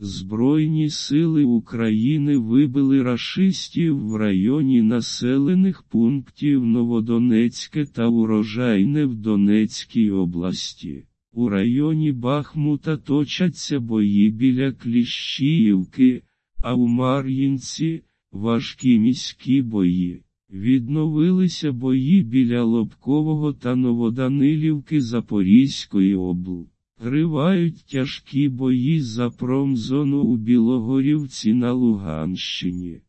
Збройні сили України вибили рашистів в районі населених пунктів Новодонецьке та Урожайне в Донецькій області. У районі Бахмута точаться бої біля Кліщіївки, а у Мар'їнці важкі міські бої. Відновилися бої біля Лобкового та Новоданилівки Запорізької обл. Тривають тяжкі бої за промзону у Білогорівці на Луганщині.